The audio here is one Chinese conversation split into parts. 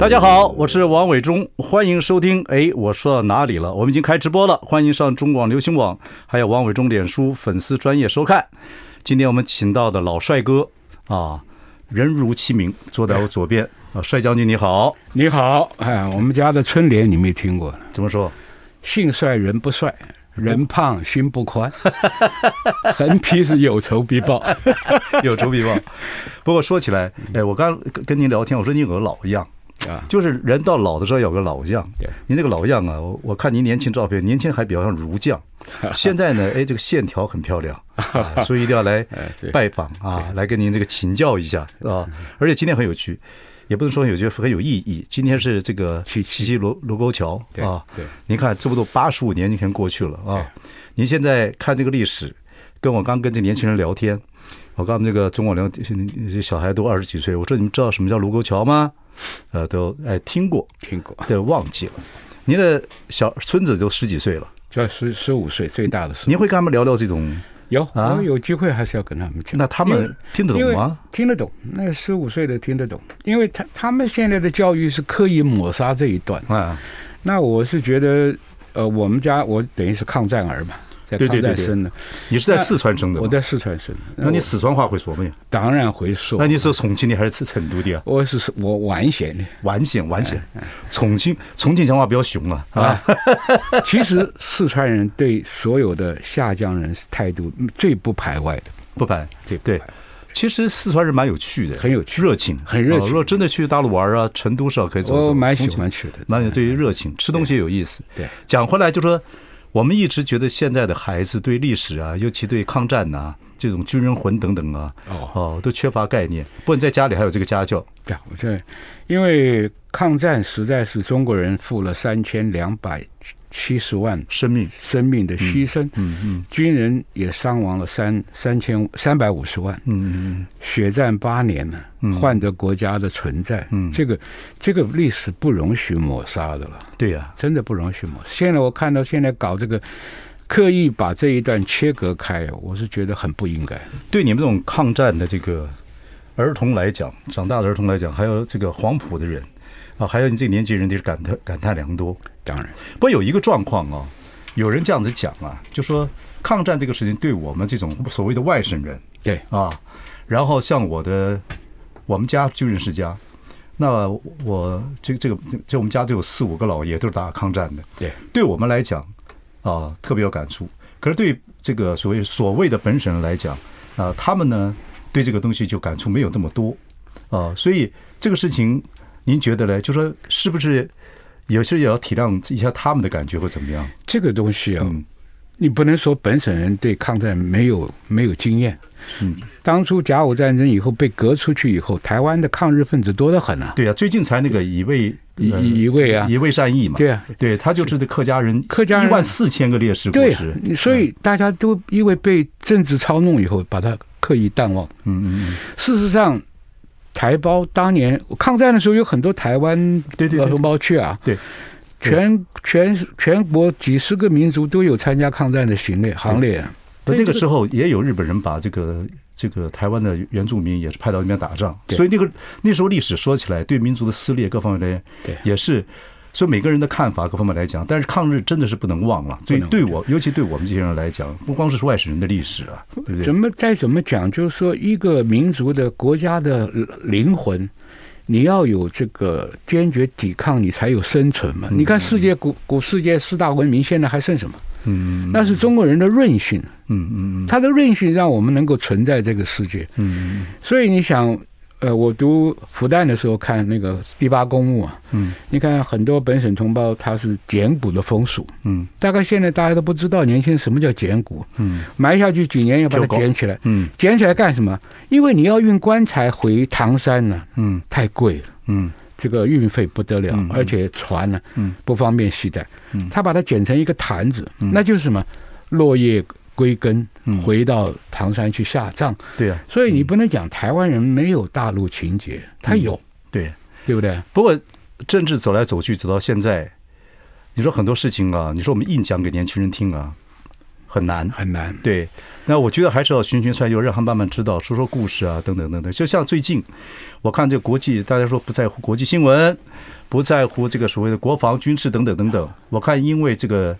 大家好，我是王伟忠，欢迎收听。哎，我说到哪里了？我们已经开直播了，欢迎上中广流行网，还有王伟忠脸书粉丝专业收看。今天我们请到的老帅哥啊，人如其名，坐在我左边啊，帅将军你好，你好。哎，我们家的春联你没听过？怎么说？姓帅人不帅，人胖心不宽，横批是有仇必报，有仇必报。不过说起来，哎，我刚跟您聊天，我说你有个老样。啊，就是人到老的时候有个老样。对，您这个老样啊，我我看您年轻照片，年轻还比较像儒将，现在呢，哎，这个线条很漂亮，啊、所以一定要来拜访啊，来跟您这个请教一下啊。而且今天很有趣，也不能说有趣，很有意义。今天是这个 七七卢卢沟桥啊，对，您看这不都八十五年前过去了啊？您现在看这个历史，跟我刚跟这年轻人聊天，我刚那个中广联这小孩都二十几岁，我说你们知道什么叫卢沟桥吗？呃，都哎听过，听过，都忘记了。您的小孙子都十几岁了，就十十五岁，最大的时候。您会跟他们聊聊这种？有啊，有机会还是要跟他们讲。那他们听得懂吗？听得懂，那十五岁的听得懂，因为他他们现在的教育是刻意抹杀这一段啊。那我是觉得，呃，我们家我等于是抗战儿嘛。对对对对，你是在四川生的？我在四川生的。那你四川话会说没有？当然会说。那你是重庆的还是成都的啊？我是我皖县的。皖县，皖县。重庆，重庆讲话比较凶啊，啊。其实四川人对所有的下江人态度最不排外的，不排。对对。其实四川人蛮有趣的，很有趣，热情，很热情。如果真的去大陆玩啊，成都是可以走走。我蛮喜欢去的，蛮有对于热情，吃东西有意思。对。讲回来就说。我们一直觉得现在的孩子对历史啊，尤其对抗战呐、啊，这种军人魂等等啊，哦哦，都缺乏概念。不过你在家里还有这个家教。对，我在，因为抗战实在是中国人付了三千两百。七十万生命，生命的牺牲，嗯嗯，嗯，军人也伤亡了三三千三百五十万，嗯嗯，血战八年了，换得国家的存在，嗯，这个这个历史不容许抹杀的了，对呀、啊，真的不容许抹杀。现在我看到现在搞这个，刻意把这一段切割开，我是觉得很不应该。对你们这种抗战的这个儿童来讲，长大的儿童来讲，还有这个黄埔的人。啊，还有你这个年纪人，得是感叹感叹良多。当然，不过有一个状况啊，有人这样子讲啊，就说抗战这个事情对我们这种所谓的外省人，对啊，然后像我的我们家军人世家，那我这个这个这我们家就有四五个老爷都是打抗战的，对，对我们来讲啊特别有感触。可是对这个所谓所谓的本省人来讲啊，他们呢对这个东西就感触没有这么多啊，所以这个事情。您觉得呢？就说是不是有时候也要体谅一下他们的感觉，或怎么样？这个东西啊，嗯、你不能说本省人对抗战没有没有经验。嗯，当初甲午战争以后被隔出去以后，台湾的抗日分子多得很啊。对啊，最近才那个乙未乙乙未啊，一位善意嘛。对啊，对他就是这客家人，客家人一万四千个烈士故事。对，所以大家都因为被政治操弄以后，把他刻意淡忘。嗯嗯嗯，事实上。台胞当年抗战的时候，有很多台湾老同胞去啊，对，全全全国几十个民族都有参加抗战的行列行列。那个时候也有日本人把这个这个台湾的原住民也是派到那边打仗，所以那个那时候历史说起来，对民族的撕裂各方面的，对，也是。所以每个人的看法各方面来讲，但是抗日真的是不能忘了。所以对我，尤其对我们这些人来讲，不光是外省人的历史啊，对不对？怎么再怎么讲，就是说一个民族的国家的灵魂，你要有这个坚决抵抗，你才有生存嘛。你看世界古古世界四大文明，现在还剩什么？嗯，那是中国人的韧性。嗯嗯嗯，他的韧性让我们能够存在这个世界。嗯，所以你想。呃，我读复旦的时候看那个第八公墓啊，嗯，你看很多本省同胞他是捡骨的风俗，嗯，大概现在大家都不知道年轻人什么叫捡骨，嗯，埋下去几年要把它捡起来，嗯，捡起来干什么？因为你要运棺材回唐山呢，嗯，太贵了，嗯，这个运费不得了，而且船呢，嗯不方便携带。嗯他把它剪成一个坛子，嗯那就是什么？落叶归根嗯，回到唐山去下葬。对啊、所以你不能讲台湾人没有大陆情节，他有，对。对不对？不过政治走来走去，走到现在，你说很多事情啊，你说我们硬讲给年轻人听啊，很难。很难。对，那我觉得还是要循循善诱，让他慢慢知道，说说故事啊，等等等等。就像最近，我看这国际，大家说不在乎国际新闻，不在乎这个所谓的国防军事等等等等。我看因为这个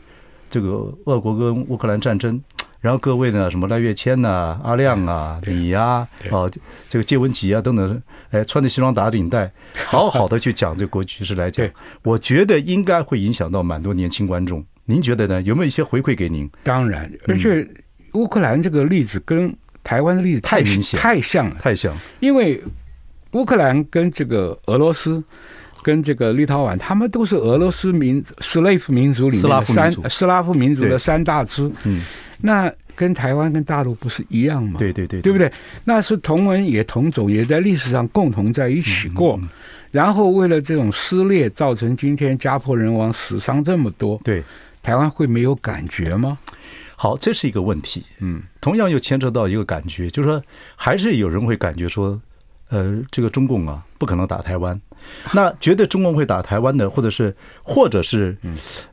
这个俄国跟乌克兰战争，然后各位呢，什么赖月谦呐、阿亮啊、你呀、哦，这个谢文吉啊等等，哎，穿着西装打领带，好好的去讲这个国际局势来讲，我觉得应该会影响到蛮多年轻观众。您觉得呢？有没有一些回馈给您？当然，而且乌克兰这个例子跟台湾的例子太明显、太像了，太像。因为乌克兰跟这个俄罗斯、跟这个立陶宛，他们都是俄罗斯民斯拉夫民族里面的三斯拉夫民族的三大支。嗯，那跟台湾跟大陆不是一样吗？对对对，对不对？那是同文也同种，也在历史上共同在一起过。然后为了这种撕裂，造成今天家破人亡、死伤这么多。对。台湾会没有感觉吗？好，这是一个问题。嗯，同样又牵扯到一个感觉，就是说，还是有人会感觉说，呃，这个中共啊，不可能打台湾。那觉得中共会打台湾的，或者是，或者是，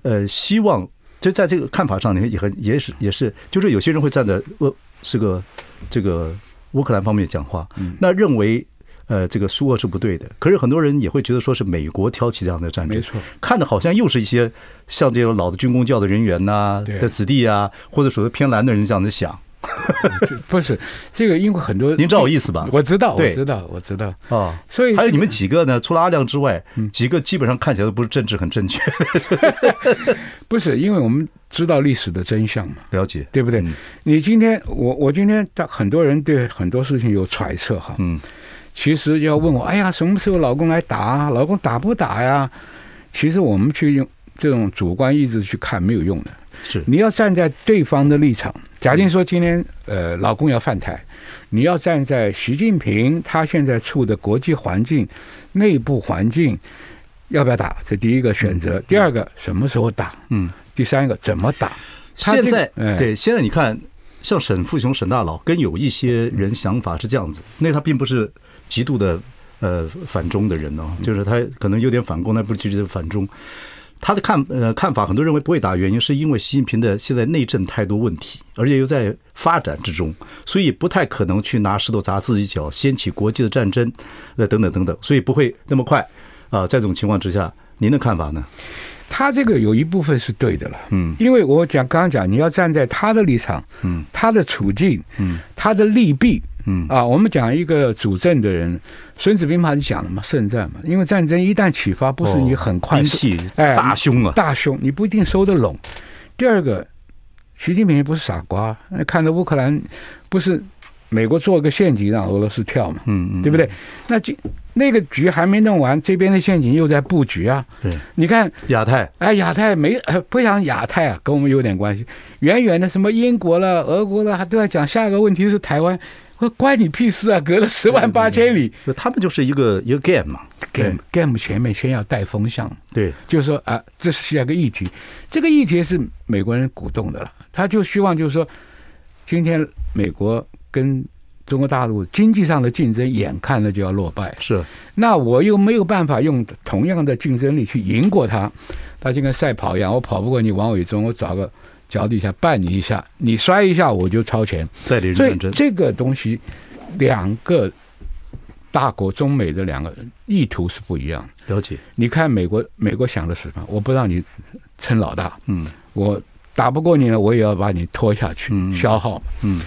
呃，希望就在这个看法上，你看也很也是也是，就是有些人会站在呃，是个这个乌克兰方面讲话，那认为。呃，这个苏俄是不对的，可是很多人也会觉得说是美国挑起这样的战争，没错，看的好像又是一些像这种老的军工教的人员呐、啊、的子弟啊，或者属于偏蓝的人这样子想。不是这个，因为很多您知道我意思吧？我知道，我知道，我知道啊。所以还有你们几个呢？除了阿亮之外，几个基本上看起来都不是政治很正确。不是，因为我们知道历史的真相嘛，了解，对不对？你今天，我我今天，很多人对很多事情有揣测哈。嗯。其实要问我，哎呀，什么时候老公来打啊？老公打不打呀？其实我们去用这种主观意志去看没有用的。是，你要站在对方的立场。假定说今天呃老公要犯台，你要站在习近平他现在处的国际环境、内部环境，要不要打？这第一个选择。第二个什么时候打？嗯。第三个怎么打？现在对，现在你看，像沈富雄沈大佬跟有一些人想法是这样子，那他并不是。极度的呃反中的人呢、哦，就是他可能有点反共，但不是极度的反中。他的看呃看法，很多人认为不会打，原因是因为习近平的现在内政太多问题，而且又在发展之中，所以不太可能去拿石头砸自己脚，掀起国际的战争，呃等等等等，所以不会那么快啊、呃。在这种情况之下，您的看法呢？他这个有一部分是对的了，嗯，因为我讲刚刚讲，你要站在他的立场，嗯，他的处境，嗯，他的利弊。嗯啊，我们讲一个主政的人，《孙子兵法》就讲了嘛，胜战嘛。因为战争一旦启发，不是你很快速，哎，大凶啊，大凶，你不一定收得拢。第二个，习近平也不是傻瓜，看着乌克兰，不是美国做个陷阱让俄罗斯跳嘛，嗯嗯，对不对？那就那个局还没弄完，这边的陷阱又在布局啊。对，你看亚太，哎，亚太没，不想亚太啊，跟我们有点关系。远远的什么英国了、俄国了，还都在讲。下一个问题是台湾。我关你屁事啊！隔了十万八千里，他们就是一个一个 game 嘛，game game 前面先要带风向，对，就是说啊，这是下个议题，这个议题是美国人鼓动的了，他就希望就是说，今天美国跟中国大陆经济上的竞争，眼看着就要落败，是，那我又没有办法用同样的竞争力去赢过他，他就跟赛跑一样，我跑不过你王伟忠，我找个。脚底下绊你一下，你摔一下我就超前。代理人所以这个东西，两个大国中美的两个意图是不一样。了解。你看美国，美国想的是什么？我不让你称老大。嗯。我打不过你呢，我也要把你拖下去，消耗。嗯。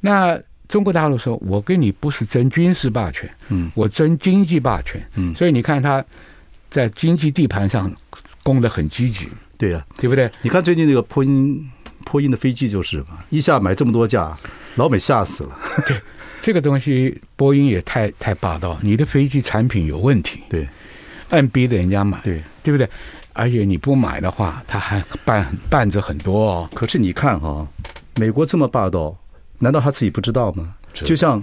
那中国大陆说，我跟你不是争军事霸权，嗯，我争经济霸权。嗯。所以你看他在经济地盘上攻得很积极。对呀、啊，对不对？你看最近那个波音，波音的飞机就是嘛，一下买这么多架，老美吓死了。对，这个东西波音也太太霸道，你的飞机产品有问题，对，按逼着人家买，对，对不对？而且你不买的话，他还办办着很多哦。可是你看哈、哦，美国这么霸道，难道他自己不知道吗？就像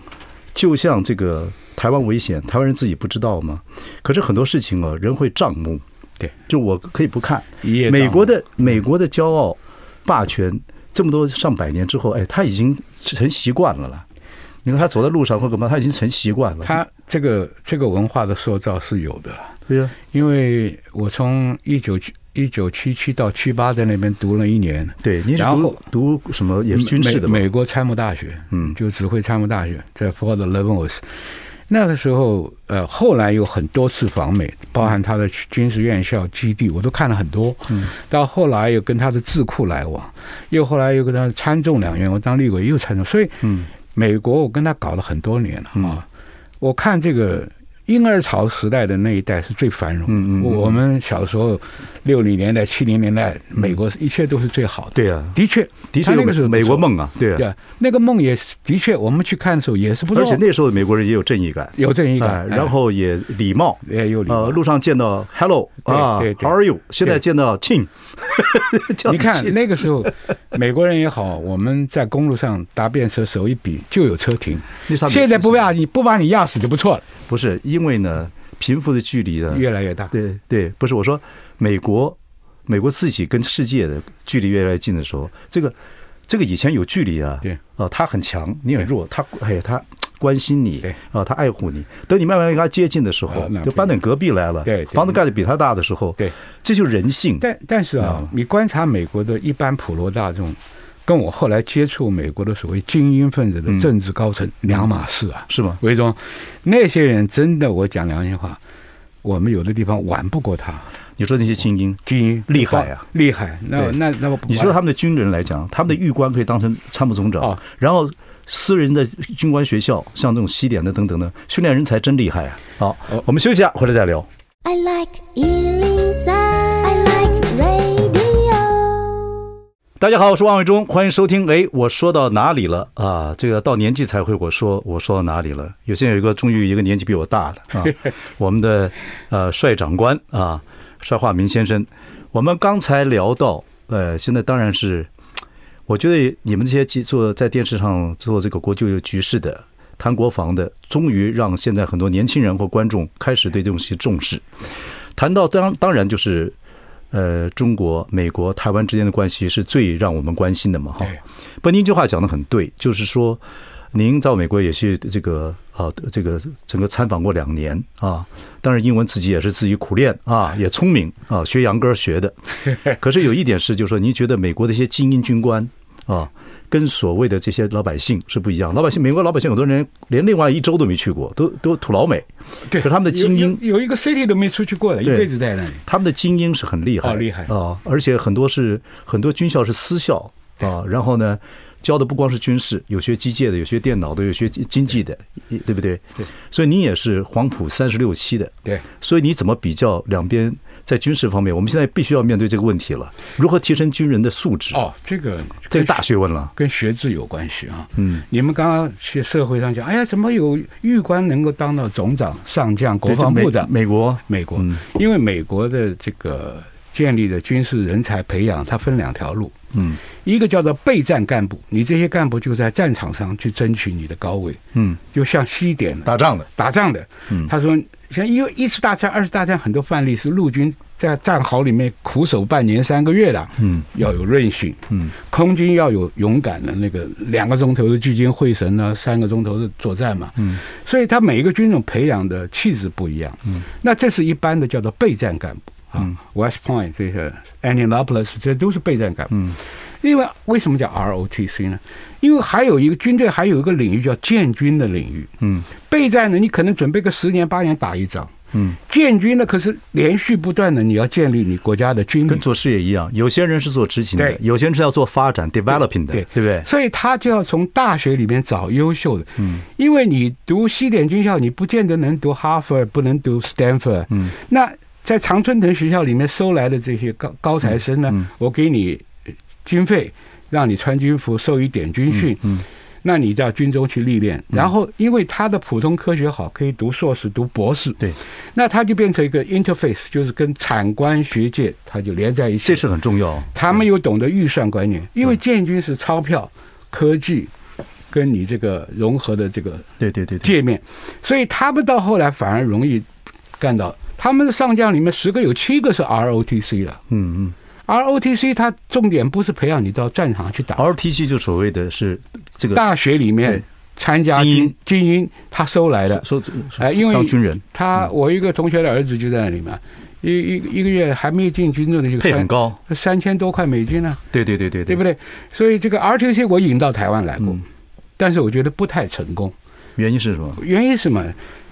就像这个台湾危险，台湾人自己不知道吗？可是很多事情啊，人会账目。对，就我可以不看。美国的美国的骄傲霸权这么多上百年之后，哎，他已经成习惯了了。你看他走在路上或干嘛，他已经成习惯了。他这个这个文化的塑造是有的。对啊，因为我从一九七一九七七到七八在那边读了一年。对，你是读读什么？也是军事的美，美国参谋大学，嗯，就指挥参谋大学在 Fort Leavenworth。那个时候，呃，后来有很多次访美，包含他的军事院校基地，我都看了很多。嗯，到后来又跟他的智库来往，又后来又跟他参众两院，我当立委又参众，所以，嗯，美国我跟他搞了很多年了啊。我看这个。婴儿潮时代的那一代是最繁荣。嗯嗯，我们小时候六零年代、七零年代，美国一切都是最好的。对啊，的确，的确那个时候美国梦啊，对啊，那个梦也的确，我们去看的时候也是不错。而且那时候的美国人也有正义感，有正义感，然后也礼貌，也有礼貌。呃，路上见到 Hello 啊，How are you？现在见到 King，你看那个时候美国人也好，我们在公路上搭便车手一比就有车停。现在不把你不把你压死就不错了。不是因为呢，贫富的距离呢越来越大。对对，不是我说，美国，美国自己跟世界的距离越来越近的时候，这个这个以前有距离啊。对啊，他很强，你很弱，他哎他关心你，啊，他爱护你。等你慢慢跟他接近的时候，就搬到隔壁来了。对，房子盖的比他大的时候，对，这就是人性。但但是啊，你观察美国的一般普罗大众。跟我后来接触美国的所谓精英分子的政治高层两码事啊，是吗？为中那些人真的，我讲良心话，我们有的地方玩不过他。你说那些精英，精英厉害啊，厉害。那那那么，你说他们的军人来讲，他们的狱官可以当成参谋总长，然后私人的军官学校，像这种西点的等等的训练人才真厉害啊。好，我们休息一下，回来再聊。I like 大家好，我是王伟忠，欢迎收听。哎，我说到哪里了啊？这个到年纪才会我说我说到哪里了？有些有一个终于一个年纪比我大的啊，我们的呃帅长官啊，帅化民先生。我们刚才聊到，呃，现在当然是，我觉得你们这些做在电视上做这个国际局势的、谈国防的，终于让现在很多年轻人或观众开始对这东西重视。谈到当当然就是。呃，中国、美国、台湾之间的关系是最让我们关心的嘛？哈，不，您这句话讲的很对，就是说，您到美国也去这个啊，这个整个参访过两年啊，当然英文自己也是自己苦练啊，也聪明啊，学洋歌学的。可是有一点是，就是说，您觉得美国的一些精英军官啊。跟所谓的这些老百姓是不一样。老百姓，美国老百姓很多人连另外一州都没去过，都都土老美。对，可是他们的精英有，有一个 city 都没出去过的，一辈子在那里。他们的精英是很厉害，好厉害啊！而且很多是很多军校是私校啊。然后呢，教的不光是军事，有学机械的，有学电脑的，有学经济的，对不对？对。所以你也是黄埔三十六期的，对。所以你怎么比较两边？在军事方面，我们现在必须要面对这个问题了：如何提升军人的素质？哦，这个这个大学问了，跟学制有关系啊。嗯，你们刚刚去社会上讲，哎呀，怎么有狱官能够当到总长、上将、国防部长？美国，美国，因为美国的这个建立的军事人才培养，它分两条路。嗯，一个叫做备战干部，你这些干部就在战场上去争取你的高位。嗯，就像西点打仗的，打仗的。嗯，他说。像因为一次大战、二次大战，很多范例是陆军在战壕里面苦守半年、三个月的，嗯，要有韧性，嗯，空军要有勇敢的那个两个钟头的聚精会神呢，三个钟头的作战嘛，嗯，所以他每一个军种培养的气质不一样，嗯，那这是一般的叫做备战干部啊，West Point 这个 Indianapolis 这都是备战干部，嗯，另外为什么叫 ROTC 呢？因为还有一个军队，还有一个领域叫建军的领域。嗯，备战呢，你可能准备个十年八年打一仗。嗯，建军呢，可是连续不断的，你要建立你国家的军力。跟做事业一样，有些人是做执行的，有些人是要做发展 developing 的，对不对？所以他就要从大学里面找优秀的。嗯，因为你读西点军校，你不见得能读哈佛，不能读 Stanford。嗯，那在常春藤学校里面收来的这些高高材生呢，我给你军费。让你穿军服，受一点军训，嗯，那你到军中去历练，然后因为他的普通科学好，可以读硕士、读博士，对，那他就变成一个 interface，就是跟产官学界他就连在一起，这是很重要。他们又懂得预算观念，因为建军是钞票、科技、跟你这个融合的这个对对对。界面，所以他们到后来反而容易干到，他们的上将里面十个有七个是 ROTC 了，嗯嗯，ROTC 它重点不是培养你到战场去打，ROTC 就所谓的是这个大学里面参加精英精英他收来的，收哎，因为当军人，他我一个同学的儿子就在那里面。一一一个月还没进军的就配很高，三千多块美金呢。对对对对，对不对？所以这个 RTC 我引到台湾来过，但是我觉得不太成功。原因是什么？原因是什么？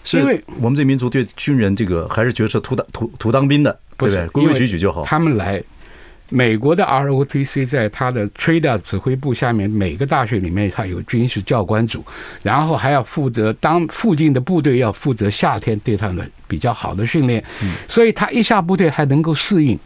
是因为我们这民族对军人这个还是觉得是图当图图当兵的，对不对？规规矩矩就好。他们来。美国的 ROTC 在他的 TRADA 指挥部下面，每个大学里面他有军事教官组，然后还要负责当附近的部队要负责夏天对他们比较好的训练，所以他一下部队还能够适应。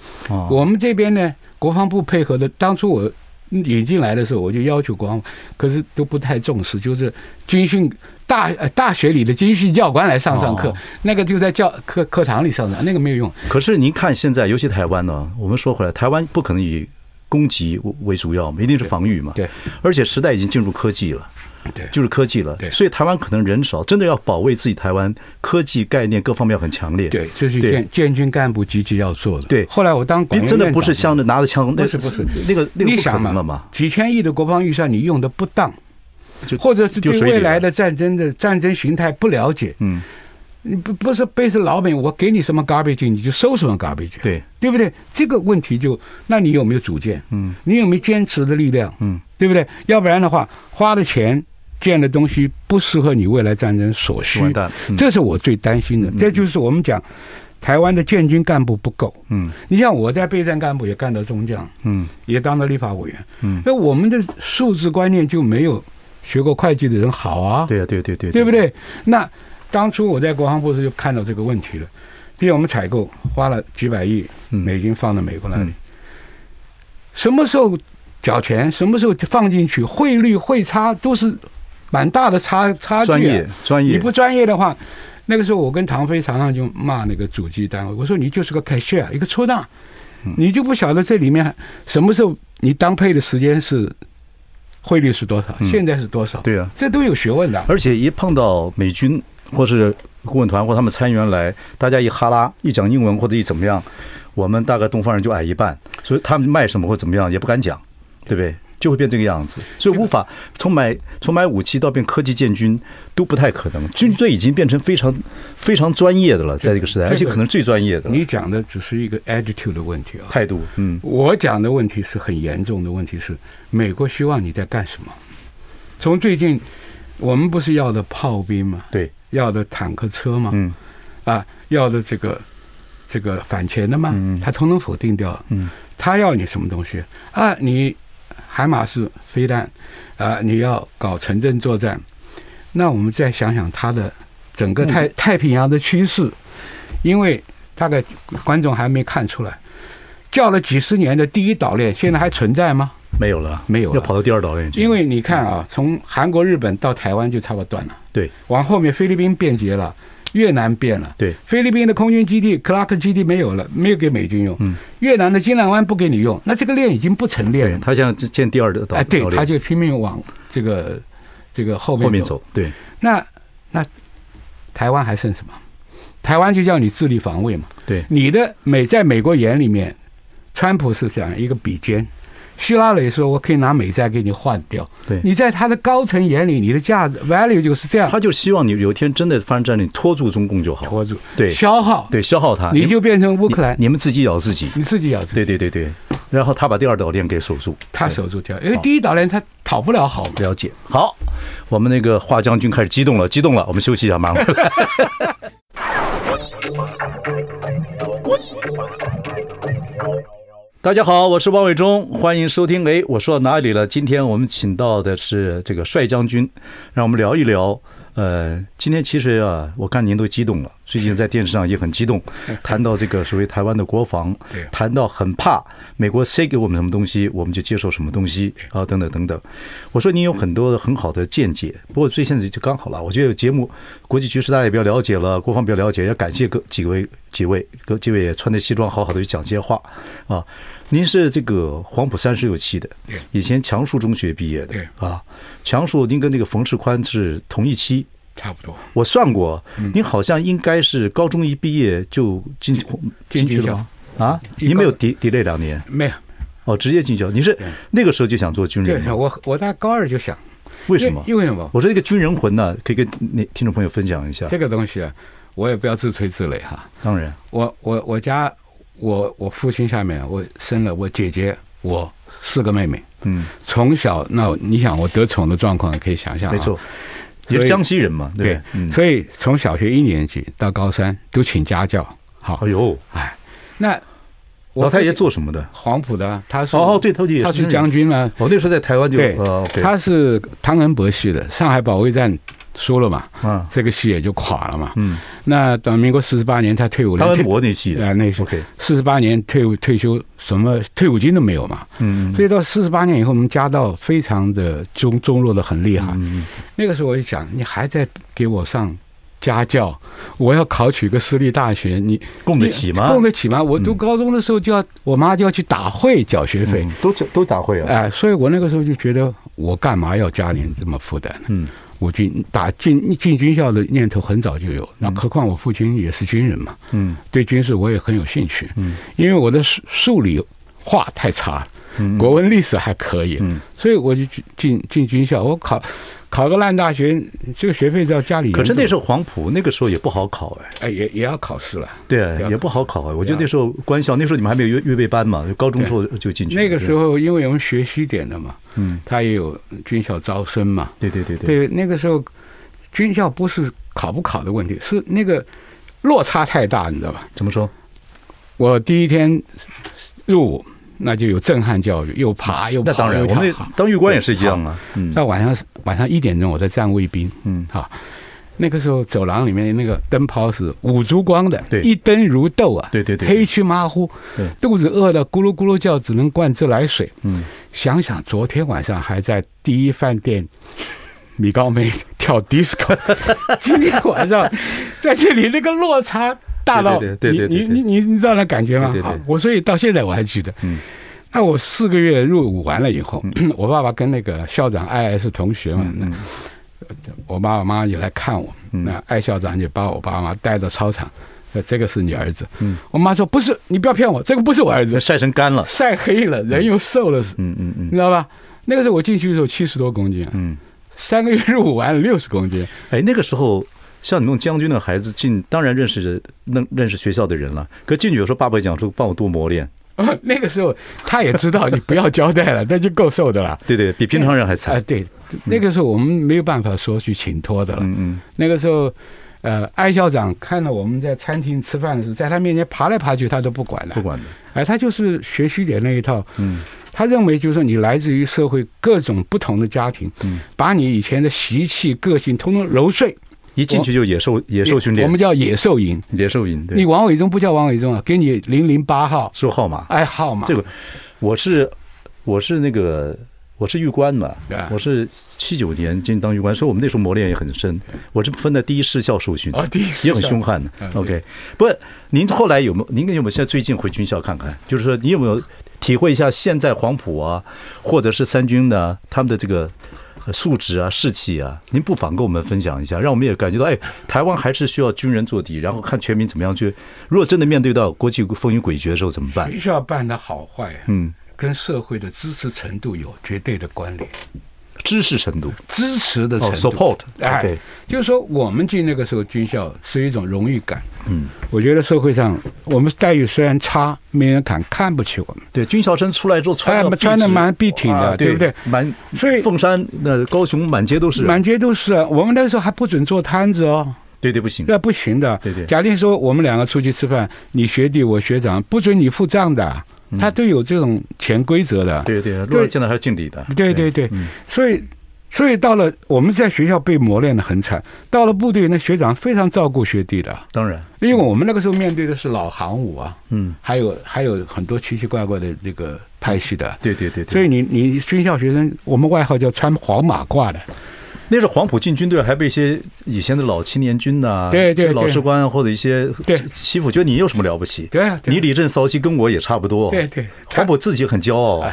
我们这边呢，国防部配合的，当初我引进来的时候，我就要求国防部，可是都不太重视，就是军训。大呃大学里的军训教官来上上课，那个就在教课课堂里上的，那个没有用。可是您看现在，尤其台湾呢，我们说回来，台湾不可能以攻击为主要嘛，一定是防御嘛。对，而且时代已经进入科技了，对，就是科技了。对，所以台湾可能人少，真的要保卫自己台湾科技概念各方面很强烈。对，这是建建军干部积极要做的。对，后来我当管真的不是像拿着枪，那是不是那个那个不可能了嘛？几千亿的国防预算你用的不当。或者是对未来的战争的战争形态不了解，嗯，你不不是背着老本，我给你什么 garbage 你就收什么 garbage，对对不对？这个问题就，那你有没有主见？嗯，你有没有坚持的力量？嗯，对不对？要不然的话，花的钱建的东西不适合你未来战争所需，完蛋，这是我最担心的。这就是我们讲台湾的建军干部不够。嗯，你像我在备战干部也干到中将，嗯，也当了立法委员，嗯，那我们的数字观念就没有。学过会计的人好啊，对啊，对对对，对。不对？那当初我在国防部时就看到这个问题了，比如我们采购花了几百亿美金放到美国那里，什么时候缴钱，什么时候放进去，汇率汇差都是蛮大的差差距。专业专业，你不专业的话，那个时候我跟唐飞常常就骂那个主机单位，我说你就是个 cashier，一个出纳，你就不晓得这里面什么时候你当配的时间是。汇率是多少？现在是多少？对啊，这都有学问的。而且一碰到美军或是顾问团或他们参员来，大家一哈拉一讲英文或者一怎么样，我们大概东方人就矮一半，所以他们卖什么或怎么样也不敢讲，对不对？就会变这个样子，所以无法从买从买武器到变科技建军都不太可能。军队已经变成非常非常专业的了，在这个时代，而且可能最专业的。你讲的只是一个 attitude 的问题啊，态度。嗯，我讲的问题是很严重的问题，是美国希望你在干什么？从最近我们不是要的炮兵吗？对，要的坦克车吗？嗯，啊，要的这个这个反潜的吗？嗯，他统统否定掉了。嗯，他要你什么东西啊？你。海马式飞弹，啊，你要搞城镇作战，那我们再想想它的整个太太平洋的趋势，因为大概观众还没看出来，叫了几十年的第一岛链现在还存在吗？没有了，没有了，要跑到第二岛链去。因为你看啊，从韩国、日本到台湾就差不多断了，对，往后面菲律宾便捷了。越南变了，对，菲律宾的空军基地克拉克基地没有了，没有给美军用。嗯，越南的金兰湾不给你用，那这个链已经不成链了。他现在建第二的岛，哎，对，他就拼命往这个这个后面走。后面走，对。那那台湾还剩什么？台湾就叫你自力防卫嘛。对，你的美在美国眼里面，川普是这样一个比肩。希拉里说：“我可以拿美债给你换掉。”对，你在他的高层眼里，你的价值 value 就是这样。他就希望你有一天真的发生战争，拖住中共就好。拖住，对，消耗，对，消耗他，你就变成乌克兰，你们自己咬自己，你自己咬自己。对对对对，然后他把第二岛链给守住，他守住掉，因为第一岛链他讨不了好。了解，好，我们那个华将军开始激动了，激动了，我们休息一下，马上回来。大家好，我是王伟忠，欢迎收听。哎，我说到哪里了？今天我们请到的是这个帅将军，让我们聊一聊。呃，今天其实啊，我看您都激动了。最近在电视上也很激动，谈到这个所谓台湾的国防，谈到很怕美国塞给我们什么东西，我们就接受什么东西啊，等等等等。我说您有很多很好的见解，不过最现在就刚好了。我觉得节目国际局势大家也比较了解了，国防比较了解，要感谢各几位几位各几位也穿着西装好好的去讲这些话啊。您是这个黄埔三十六期的，以前强树中学毕业的，对啊，强树您跟这个冯世宽是同一期，差不多。我算过，你好像应该是高中一毕业就进进军校啊？你没有 delay 两年？没有。哦，直接进校。你是那个时候就想做军人？对，我我在高二就想。为什么？因为什么？我说这个军人魂呢，可以跟那听众朋友分享一下。这个东西啊，我也不要自吹自擂哈。当然，我我我家我我父亲下面我生了我姐姐我四个妹妹。嗯，从小那你想我得宠的状况可以想象。没错，也是江西人嘛，对。所以从小学一年级到高三都请家教。好，哎呦，哎，那。老太爷做什么的？黄埔的，他是哦，对，他也是他是将军嘛。哦，那时候在台湾就对，他是汤恩伯系的，上海保卫战输了嘛，啊，这个戏也就垮了嘛。嗯，那等民国四十八年他退伍，汤恩伯那戏的啊，那是 OK。四十八年退伍退休，什么退伍金都没有嘛。嗯，所以到四十八年以后，我们家道非常的中中落的很厉害。嗯，那个时候我就想，你还在给我上。家教，我要考取一个私立大学，你供得起吗？供得起吗？我读高中的时候就要，我妈就要去打会缴学费，都都打会啊！哎，所以我那个时候就觉得，我干嘛要家里这么负担？嗯，我进打进进军校的念头很早就有，那何况我父亲也是军人嘛，嗯，对军事我也很有兴趣，嗯，因为我的数数理化太差，嗯，国文历史还可以，嗯，所以我就进进军校，我考。考个烂大学，这个学费到家里。可是那时候黄埔那个时候也不好考哎，哎也也要考试了。对啊，也不好考哎。我觉得那时候官校那时候你们还没有预预备班嘛，就高中时候就进去。那个时候因为我们学西点的嘛，嗯，他也有军校招生嘛。对对对对。对，那个时候军校不是考不考的问题，是那个落差太大，你知道吧？怎么说？我第一天入伍。那就有震撼教育，又爬又爬。那当然，我们当狱官也是一样啊。嗯，到晚上晚上一点钟，我在站卫兵。嗯，好，那个时候走廊里面那个灯泡是五烛光的，对，一灯如豆啊。对对对，黑黢马虎。对，肚子饿的咕噜咕噜叫，只能灌自来水。嗯，想想昨天晚上还在第一饭店米高梅跳 disco，今天晚上在这里那个落差。大到你你你你你知道那感觉吗？好，我所以到现在我还记得。嗯，那我四个月入伍完了以后，我爸爸跟那个校长艾艾是同学嘛，那我爸爸妈妈也来看我。那艾校长就把我爸妈带到操场，说这个是你儿子。嗯，我妈说不是，你不要骗我，这个不是我儿子，晒成干了，晒黑了，人又瘦了。嗯嗯嗯，你知道吧？那个时候我进去的时候七十多公斤，嗯，三个月入伍完了六十公斤。哎，那个时候。像你们将军的孩子进，当然认识认认识学校的人了。可进去有时候，爸爸讲说帮我多磨练。哦，那个时候他也知道你不要交代了，那就够受的了。对对，比平常人还惨。哎，对，那个时候我们没有办法说去请托的了。嗯嗯。那个时候，呃，艾校长看到我们在餐厅吃饭的时候，在他面前爬来爬去，他都不管了。不管的。哎，他就是学西点那一套。嗯。他认为就是说，你来自于社会各种不同的家庭，嗯，把你以前的习气、个性通通揉碎。一进去就野兽野兽训练，我们叫野兽营。野兽营，对。你王伟忠不叫王伟忠啊，给你零零八号，说号码。哎，号码。这个，我是我是那个我是玉官嘛，我是七九年进当玉官，所以我们那时候磨练也很深。我是分在第一师校受训，啊，第一也很凶悍的。OK，不，您后来有没有？您有没有现在最近回军校看看？就是说，你有没有体会一下现在黄埔啊，或者是三军的他们的这个？素质啊，士气啊，您不妨跟我们分享一下，让我们也感觉到，哎，台湾还是需要军人做底，然后看全民怎么样去。如果真的面对到国际风云诡谲的时候，怎么办？学校办的好坏，嗯，跟社会的支持程度有绝对的关联。知识程度，支持的程度，support，哎，就是说我们进那个时候军校是一种荣誉感。嗯，我觉得社会上我们待遇虽然差，没人敢看不起我们。对，军校生出来之后穿的穿的蛮笔挺的，对不对？满，所以凤山那高雄满街都是，满街都是。我们那时候还不准做摊子哦。对对，不行，那不行的。对对，假定说我们两个出去吃饭，你学弟我学长，不准你付账的。他都有这种潜规则的，对对，路人见到还要敬礼的，对对对，所以所以到了我们在学校被磨练的很惨，到了部队，那学长非常照顾学弟的，当然，因为我们那个时候面对的是老航武啊，嗯，还有还有很多奇奇怪怪的那个派系的，对对对，所以你你军校学生，我们外号叫穿黄马褂的，那时候黄埔进军队还被一些以前的老青年军呐，对对老士官或者一些欺负，觉得你有什么了不起？对，你李正骚气跟我也差不多。对对，黄埔自己很骄傲。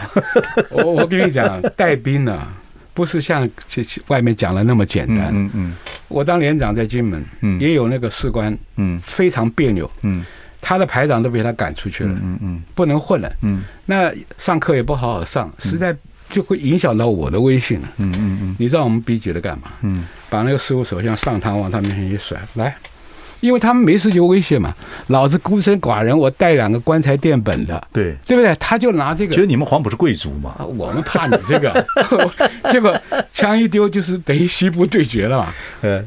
我我跟你讲，带兵呢，不是像这外面讲的那么简单。嗯嗯。我当连长在金门，嗯也有那个士官，嗯，非常别扭，嗯，他的排长都被他赶出去了，嗯嗯，不能混了，嗯，那上课也不好好上，实在。就会影响到我的威信了。嗯嗯嗯，你知道我们逼急了干嘛？嗯，把那个事务首相上堂往他面前一甩，来，因为他们没事就威胁嘛。老子孤身寡人，我带两个棺材垫本的，对对不对？他就拿这个，觉得你们黄埔是贵族嘛？我们怕你这个，结果枪一丢就是等于西部对决了嘛。嗯，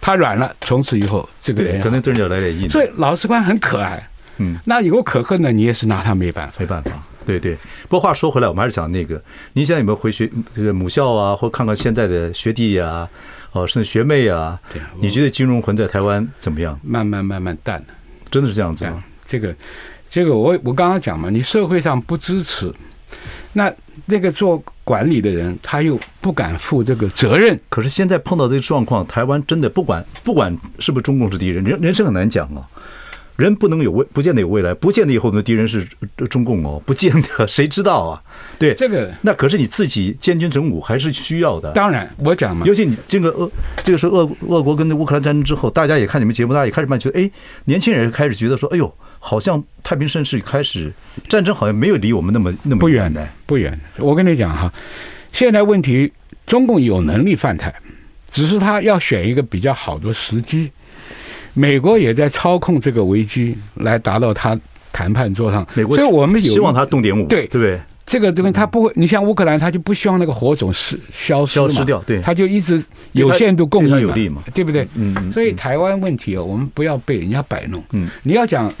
他软了，从此以后这个人可能真的来点硬。所以老士官很可爱。嗯，那以后可恨的你也是拿他没办法，没办法。对对，不过话说回来，我们还是讲那个，您现在有没有回学这个母校啊，或看看现在的学弟呀，哦，甚至学妹啊？对，你觉得金融魂在台湾怎么样？慢慢慢慢淡了，真的是这样子吗？这个，这个我我刚刚讲嘛，你社会上不支持，那那个做管理的人他又不敢负这个责任。可是现在碰到这个状况，台湾真的不管不管是不是中共是敌人，人人生很难讲啊。人不能有未，不见得有未来，不见得以后的敌人是中共哦，不见得，谁知道啊？对，这个那可是你自己建军整武还是需要的。当然，我讲嘛，尤其你这个俄，这个是俄俄国跟乌克兰战争之后，大家也看你们节目，大家也开始慢觉得，哎，年轻人开始觉得说，哎呦，好像太平盛世开始，战争好像没有离我们那么那么不远的，不远。我跟你讲哈，现在问题，中共有能力犯台，只是他要选一个比较好的时机。美国也在操控这个危机，来达到他谈判桌上。美国，所以我们有希望他动点武，对对不对？这个东西他不会，你像乌克兰，他就不希望那个火种失消失消失掉，对，他就一直有限度供应有利嘛，对不对？嗯。所以台湾问题啊，我们不要被人家摆弄。嗯。你要讲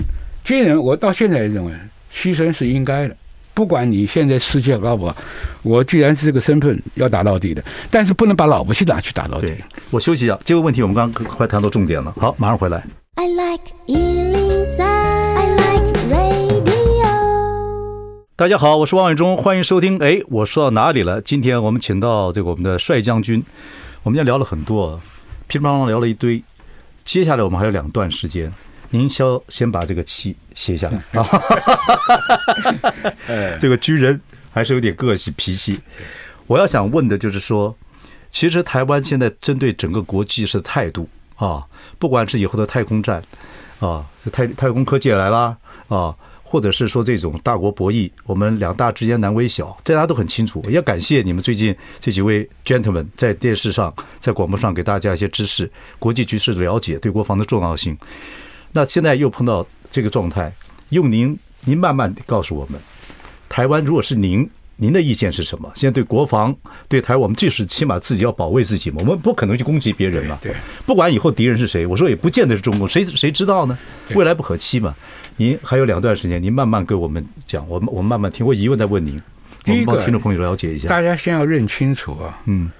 军人，我到现在认为牺牲是应该的。不管你现在世界高不高，我居然是这个身份，要打到底的，但是不能把老婆去拿去打到底。我休息一下，这个问题我们刚刚快谈到重点了。好，马上回来。I like 103, I like radio。大家好，我是王伟忠，欢迎收听。哎，我说到哪里了？今天我们请到这个我们的帅将军，我们今天聊了很多，噼里啪啦聊了一堆。接下来我们还有两段时间。您先先把这个气歇下来啊！这个军人还是有点个性脾气。我要想问的就是说，其实台湾现在针对整个国际是态度啊，不管是以后的太空战啊，太太空科技也来啦啊，或者是说这种大国博弈，我们两大之间难为小，这大家都很清楚。也感谢你们最近这几位 gentlemen 在电视上、在广播上给大家一些知识、国际局势的了解，对国防的重要性。那现在又碰到这个状态，用您，您慢慢告诉我们，台湾如果是您，您的意见是什么？现在对国防，对台，我们最是起码自己要保卫自己嘛，我们不可能去攻击别人嘛。对，不管以后敌人是谁，我说也不见得是中共，谁谁知道呢？未来不可期嘛。您还有两段时间，您慢慢给我们讲，我们我们慢慢听。我疑问再问您，我们帮听众朋友了解一下。大家先要认清楚啊，嗯，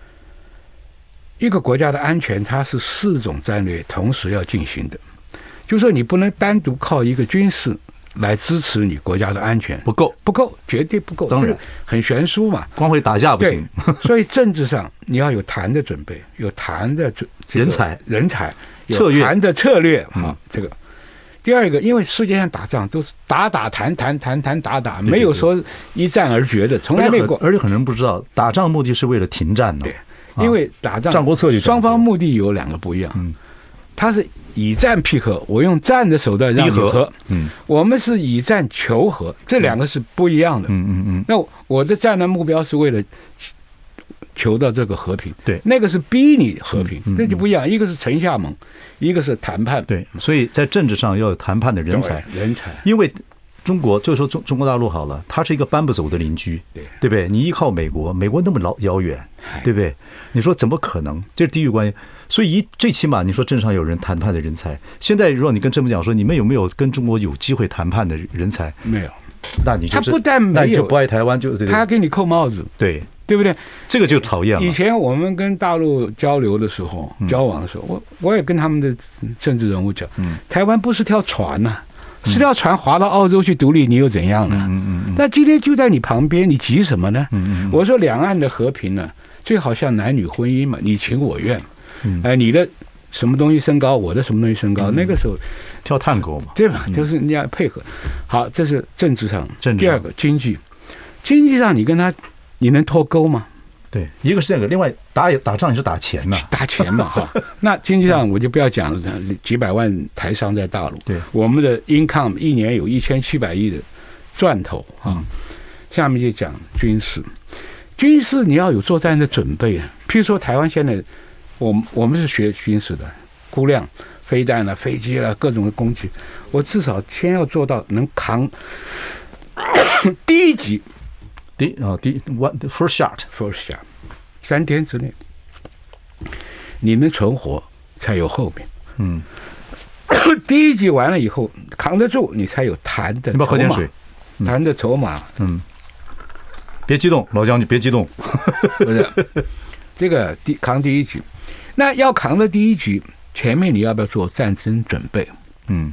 一个国家的安全，它是四种战略同时要进行的。就是说，你不能单独靠一个军事来支持你国家的安全，不够，不够，绝对不够。当然，很悬殊嘛，光会打架不行。所以政治上你要有谈的准备，有谈的人才，人才，策略，谈的策略啊。这个第二个，因为世界上打仗都是打打谈谈谈谈打打，没有说一战而决的，从来没过。而且很多人不知道，打仗目的是为了停战的。对，因为打仗，战国策略，双方目的有两个不一样。嗯，他是。以战辟和，我用战的手段让你和。嗯，我们是以战求和，这两个是不一样的。嗯嗯嗯。那我的战略目标是为了求到这个和平。对，那个是逼你和平，那就不一样。一个是城下盟，一个是谈判。对，所以在政治上要有谈判的人才。人才。因为中国就说中中国大陆好了，它是一个搬不走的邻居。对，对不对？你依靠美国，美国那么老遥远，对不对？你说怎么可能？这是地域关系。所以一最起码你说镇上有人谈判的人才，现在如果你跟政府讲说你们有没有跟中国有机会谈判的人才？没有，那你就他不但没有，那你就不爱台湾，就他给你扣帽子，对对不对？这个就讨厌了。以前我们跟大陆交流的时候，交往的时候，我我也跟他们的政治人物讲，台湾不是条船呐，是条船划到澳洲去独立，你又怎样呢？嗯嗯嗯。那今天就在你旁边，你急什么呢？嗯嗯。我说两岸的和平呢？最好像男女婚姻嘛，你情我愿。嗯，哎，你的什么东西升高，我的什么东西升高，嗯、那个时候跳探戈嘛，对吧？就是你要配合。好，这是政治上。政治。第二个经济，经济上你跟他，你能脱钩吗？对，一个是这个，另外打也打仗也是打钱嘛，打钱嘛哈。那经济上我就不要讲了，几百万台商在大陆，对，我们的 income 一年有一千七百亿的赚头啊。下面就讲军事，军事你要有作战的准备啊。譬如说台湾现在，我我们是学军事的，估量飞弹了、飞机了、各种的工具，我至少先要做到能扛 第一级。第啊，第 one first shot，first shot，三天之内你能存活，才有后面。嗯，第一集完了以后扛得住，你才有弹的。你不要喝点水，弹的筹码。嗯，别激动，老将军别激动。不是这个第扛第一局，那要扛的第一局，前面你要不要做战争准备？嗯，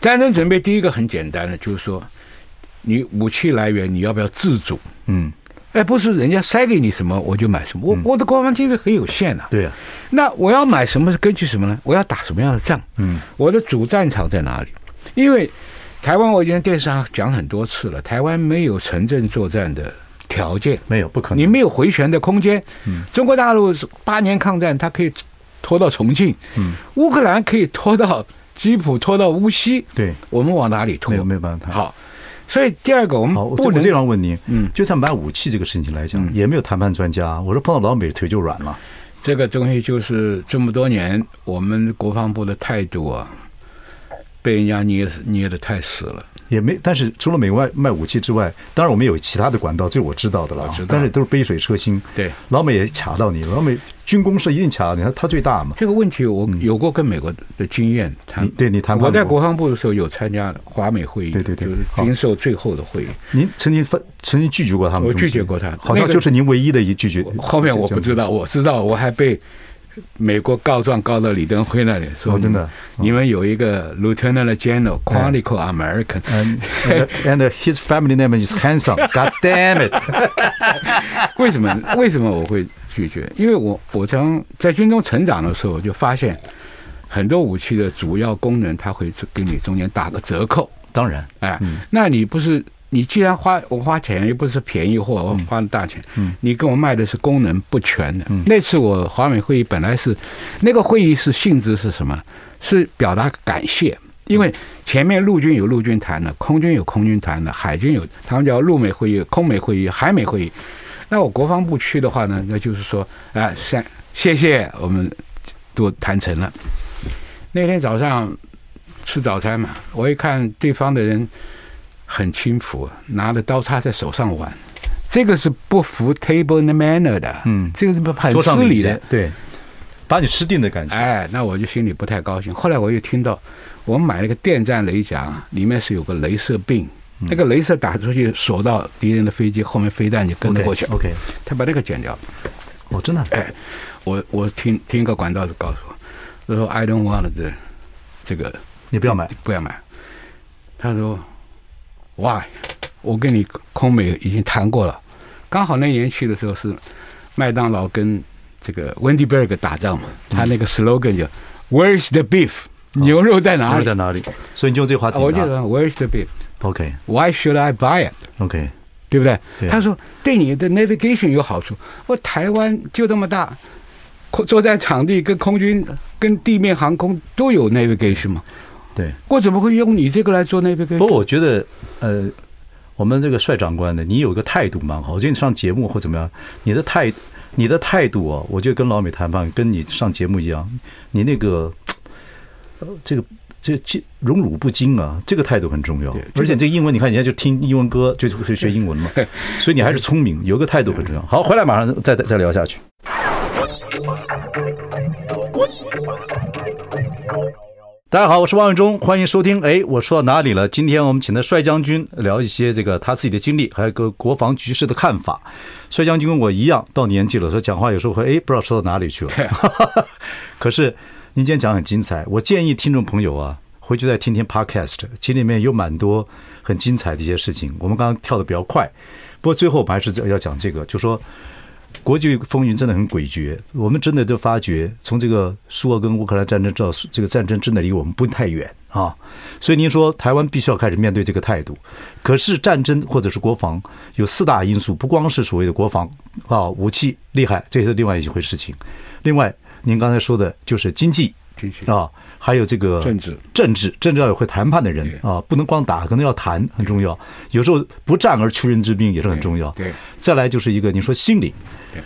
战争准备第一个很简单的，就是说。你武器来源你要不要自主？嗯，哎，不是人家塞给你什么我就买什么，我我的国防经费很有限呐。对啊，那我要买什么是根据什么呢？我要打什么样的仗？嗯，我的主战场在哪里？因为台湾我已经电视上讲很多次了，台湾没有城镇作战的条件，没有不可能，你没有回旋的空间。嗯，中国大陆是八年抗战，它可以拖到重庆。嗯，乌克兰可以拖到基辅，拖到乌西。对，我们往哪里拖？没有没有办法。好。所以第二个，我们不能我这样问您，嗯，就算买武器这个事情来讲，嗯、也没有谈判专家。我说碰到老美腿就软了。这个东西就是这么多年，我们国防部的态度啊，被人家捏捏的太死了。也没，但是除了美国外卖武器之外，当然我们有其他的管道，这是我知道的了。但是都是杯水车薪。对，老美也卡到你，老美军工是一定卡到你，他他最大嘛。这个问题我有过跟美国的经验谈。对你谈过。我在国防部的时候有参加华美会议，对对对，就是经受最后的会议。您曾经分曾经拒绝过他们？我拒绝过他，好像就是您唯一的一拒绝。后面我不知道，我知道我还被。美国告状告到李登辉那里，说真的，你们有一个 Lieutenant General Quantico American，and and his family name is handsome. God damn it！为什么为什么我会拒绝？因为我我从在军中成长的时候，我就发现很多武器的主要功能，它会给你中间打个折扣。当然，哎，那你不是？你既然花我花钱又不是便宜货，我花了大钱，嗯，你跟我卖的是功能不全的。嗯，那次我华美会议本来是那个会议是性质是什么？是表达感谢，因为前面陆军有陆军谈的，空军有空军谈的，海军有他们叫陆美会议、空美会议、海美会议。那我国防部去的话呢，那就是说啊，谢谢谢，我们都谈成了。那天早上吃早餐嘛，我一看对方的人。很轻浮，拿着刀叉在手上玩，这个是不服 table manner 的，嗯，这个是不很失礼的，对，把你吃定的感觉。哎，那我就心里不太高兴。后来我又听到，我们买了个电战雷甲，里面是有个镭射柄，嗯、那个镭射打出去锁到敌人的飞机后面，飞弹就跟着过去。OK，, okay 他把那个剪掉。哦，真的？哎，我我听听一个管道子告诉我，他说 I don't want the, 这个，你不要买，不要买。他说。哇，我跟你空美已经谈过了，刚好那年去的时候是麦当劳跟这个 Wendy Berg 打仗嘛，他那个 slogan 叫 Where's the beef？牛肉在哪里？在哪里？所以你就这话题。我记得 Where's the beef？OK？Why should I buy it？OK？对不对？他说对你的 navigation 有好处。我台湾就这么大，作战场地跟空军跟地面航空都有 navigation 嘛。对，我怎么会用你这个来做那个？不过我觉得，呃，我们这个帅长官呢，你有个态度蛮好。我觉得你上节目或怎么样，你的态，你的态度啊，我觉得跟老美谈判，跟你上节目一样，你那个，呃，这个这这荣辱不惊啊，这个态度很重要。而且这个英文，你看人家就听英文歌，就会学英文嘛。所以你还是聪明，有个态度很重要。好，回来马上再再再聊下去。大家好，我是王永忠，欢迎收听。哎，我说到哪里了？今天我们请的帅将军聊一些这个他自己的经历，还有个国防局势的看法。帅将军跟我一样，到年纪了，说讲话有时候会哎，不知道说到哪里去了。可是您今天讲很精彩，我建议听众朋友啊，回去再听听 Podcast，其实里面有蛮多很精彩的一些事情。我们刚刚跳的比较快，不过最后我们还是要讲这个，就说国际风云真的很诡谲，我们真的就发觉，从这个苏俄跟乌克兰战争到这个战争真的离我们不太远啊。所以您说台湾必须要开始面对这个态度。可是战争或者是国防有四大因素，不光是所谓的国防啊武器厉害，这是另外一回事情。另外，您刚才说的就是经济啊。还有这个政治，政治，政治要有会谈判的人啊，不能光打，可能要谈，很重要。有时候不战而屈人之兵也是很重要。对，再来就是一个，你说心理，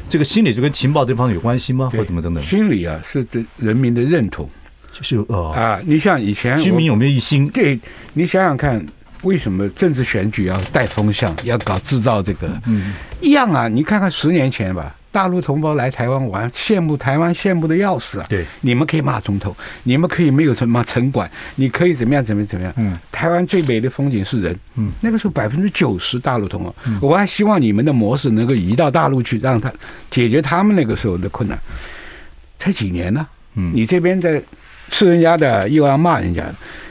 这个心理就跟情报这方面有关系吗？或怎么等等？心理啊，是对人民的认同，就是哦啊，你像以前居民有没有一心？对，你想想看，为什么政治选举要带风向，要搞制造这个？嗯，一样啊，你看看十年前吧。大陆同胞来台湾玩，羡慕台湾，羡慕的要死啊！对，你们可以骂总统，你们可以没有什么城管，你可以怎么样，怎么怎么样？嗯，台湾最美的风景是人。嗯，那个时候百分之九十大陆同胞，嗯，我还希望你们的模式能够移到大陆去，让他解决他们那个时候的困难。才几年呢？嗯，你这边在吃人家的，又要骂人家，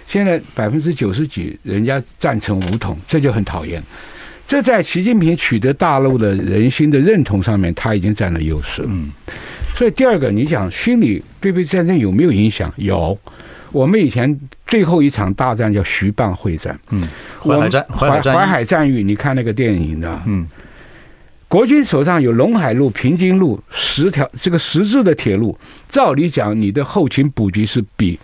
现在百分之九十几人家赞成武统，这就很讨厌。这在习近平取得大陆的人心的认同上面，他已经占了优势。嗯，所以第二个，你想心理对不对？战争有没有影响？有。我们以前最后一场大战叫徐蚌会战。嗯，淮海战，淮海战，淮海战役，你看那个电影的。嗯，国军手上有陇海路、平津路十条这个十字的铁路，照理讲，你的后勤补给是比。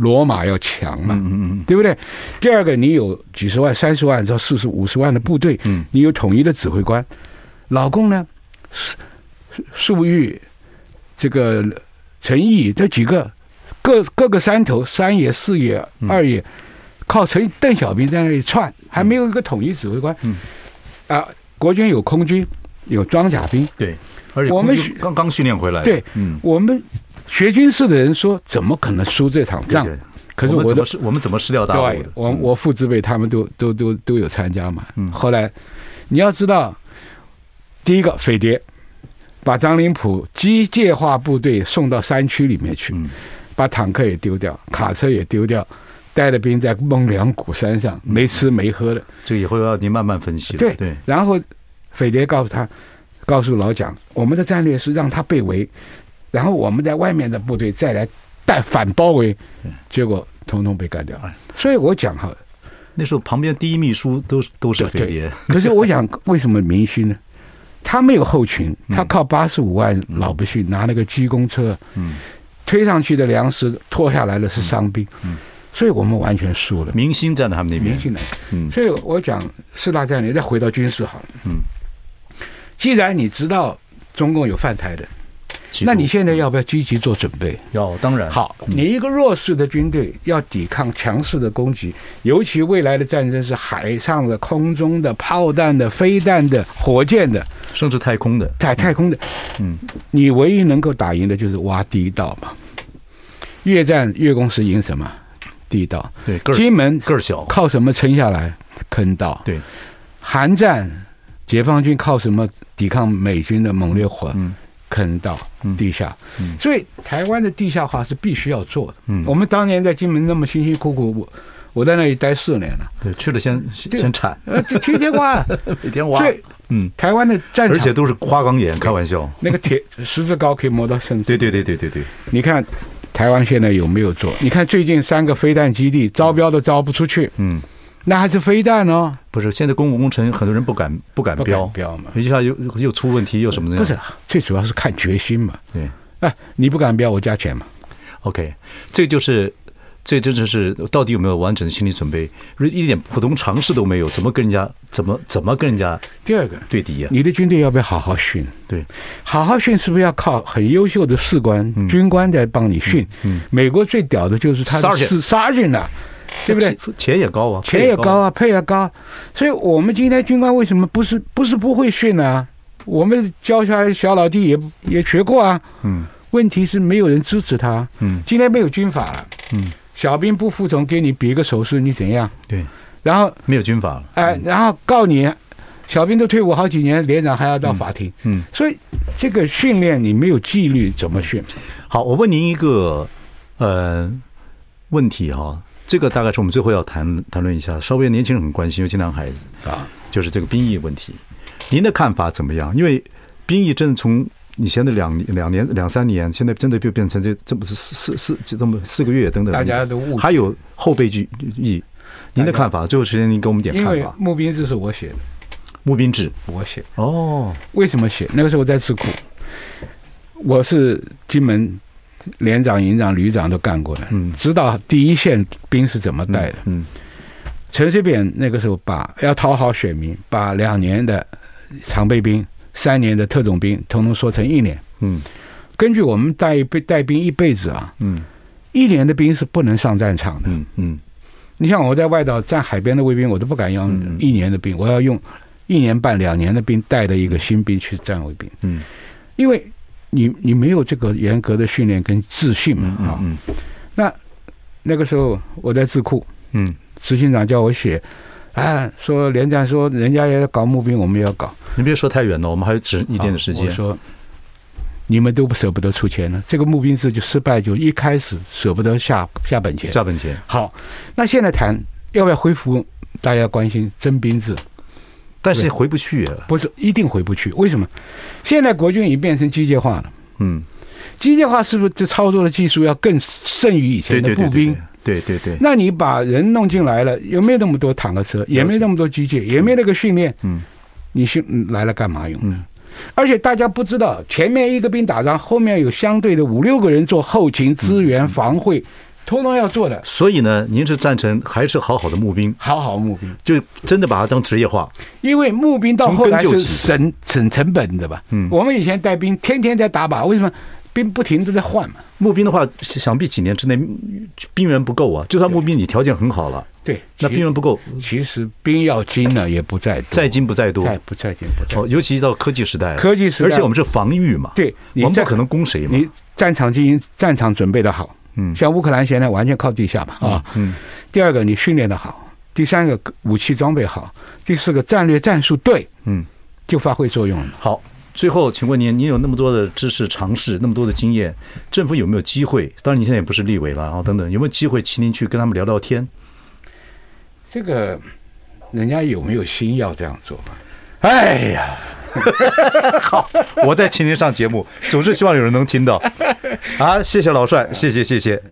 罗马要强嘛，嗯嗯对不对？第二个，你有几十万、三十万到四十五十万的部队，嗯，你有统一的指挥官。老公呢，粟粟裕、这个陈毅这几个各各个山头，三爷、四爷、二爷，靠陈邓小平在那里串，还没有一个统一指挥官。嗯，啊，国军有空军，有装甲兵，对，而且我们刚刚训练回来，对，嗯，我们。学军事的人说：“怎么可能输这场仗？”可是我怎么失？我们怎么失掉大陆的？我我父之辈他们都都都都有参加嘛。嗯。后来你要知道，第一个匪谍把张灵甫机械化部队送到山区里面去，把坦克也丢掉，卡车也丢掉，带着兵在孟良崮山上没吃没喝的。这个以后要你慢慢分析。对对。然后匪谍告诉他，告诉老蒋，我们的战略是让他被围。然后我们在外面的部队再来带反包围，结果统统被干掉。所以我讲哈，那时候旁边第一秘书都都是匪谍。可是我想，为什么明星呢？他没有后勤，他靠八十五万老百姓拿那个机工车，嗯，推上去的粮食拖下来的是伤兵，嗯，所以我们完全输了。明星站在他们那边，明星来，嗯，所以我讲四大战略，再回到军事好了，嗯，既然你知道中共有犯台的。那你现在要不要积极做准备？要，当然。好，你一个弱势的军队要抵抗强势的攻击，尤其未来的战争是海上的、空中的、炮弹的、飞弹的、火箭的，甚至太空的。太太空的，嗯，你唯一能够打赢的就是挖地道嘛。越战越共是赢什么？地道。对，金门个儿小，靠什么撑下来？坑道。对，韩战解放军靠什么抵抗美军的猛烈火？嗯。坑道、地下，嗯嗯、所以台湾的地下化是必须要做的。嗯，我们当年在金门那么辛辛苦苦，我我在那里待四年了。对，去了先先铲，呃，天天挖，每天挖。对，嗯，台湾的战场，而且都是花岗岩，开玩笑。那个铁十字高可以磨到身子。对对对对对对。你看台湾现在有没有做？你看最近三个飞弹基地招标都招不出去。嗯。那还是飞弹哦？不是，现在公共工程很多人不敢不敢标标嘛，一下又又出问题又什么的。不是，最主要是看决心嘛。对，哎，你不敢标，我加钱嘛。OK，这就是这真的是到底有没有完整的心理准备？一点普通常识都没有，怎么跟人家怎么怎么跟人家？第二个对敌呀？你的军队要不要好好训？对，好好训是不是要靠很优秀的士官、军官在帮你训？嗯，美国最屌的就是他是 Sergeant 啊。对不对？钱也高啊，钱也高啊，配也高，所以我们今天军官为什么不是不是不会训呢？我们教下来小老弟也也学过啊。嗯，问题是没有人支持他。嗯，今天没有军法了。嗯，小兵不服从，给你比个手势，你怎样？对，然后没有军法了。哎，然后告你，小兵都退伍好几年，连长还要到法庭。嗯，所以这个训练你没有纪律怎么训？好，我问您一个呃问题哈。这个大概是我们最后要谈谈论一下，稍微年轻人很关心，尤其男孩子啊，就是这个兵役问题。您的看法怎么样？因为兵役真的从以前的两两年两三年，现在真的就变成这这不是四四四就这么四个月等等。大家都误还有后备役役，您的看法？最后时间您给我们点看法。因为募兵制是我写的，募兵制我写。哦，为什么写？那个时候我在智库，我是金门连长、营长、旅长都干过的，嗯，知道第一线兵是怎么带的，嗯。陈水扁那个时候把要讨好选民，把两年的常备兵、三年的特种兵，统统说成一年。嗯，根据我们带带兵一辈子啊，嗯，一年的兵是不能上战场的。嗯嗯，你像我在外岛站海边的卫兵，我都不敢用一年的兵，我要用一年半、两年的兵带着一个新兵去站卫兵。嗯，因为你你没有这个严格的训练跟自信嘛啊。嗯，那那个时候我在智库，嗯。执行长叫我写，啊，说连长说人家也要搞募兵，我们也要搞。你别说太远了，我们还有只一点的时间。我说，你们都不舍不得出钱呢，这个募兵制就失败，就一开始舍不得下下本钱。下本钱。好，那现在谈要不要恢复大家关心征兵制，但是回不去啊。不是一定回不去，为什么？现在国军已经变成机械化了。嗯，机械化是不是这操作的技术要更胜于以前的步兵？对对对那你把人弄进来了，有没有那么多坦克车？也没那么多机械，也没那个训练。嗯，你训来了干嘛用？嗯，而且大家不知道，前面一个兵打仗，后面有相对的五六个人做后勤支援、防卫，通通要做的。所以呢，您是赞成还是好好的募兵？好好募兵，就真的把它当职业化。因为募兵到后来是省省成本的吧？嗯，我们以前带兵天天在打靶，为什么？兵不停都在换嘛。募兵的话，想必几年之内兵员不够啊。就算募兵，你条件很好了，对，那兵源不够。其实兵要精呢，也不在在精不在多，不在精不在。哦，尤其到科技时代，科技时代，而且我们是防御嘛，对，我们不可能攻谁嘛。你战场进行，战场准备的好，嗯，像乌克兰现在完全靠地下嘛，啊，嗯。第二个，你训练的好；第三个，武器装备好；第四个，战略战术对，嗯，就发挥作用了。好。最后，请问您，您有那么多的知识、尝试，那么多的经验，政府有没有机会？当然，你现在也不是立委了，然后等等，有没有机会请您去跟他们聊聊天？这个，人家有没有心要这样做？哎呀，好，我在请您上节目，总是希望有人能听到。啊，谢谢老帅，谢谢，谢谢。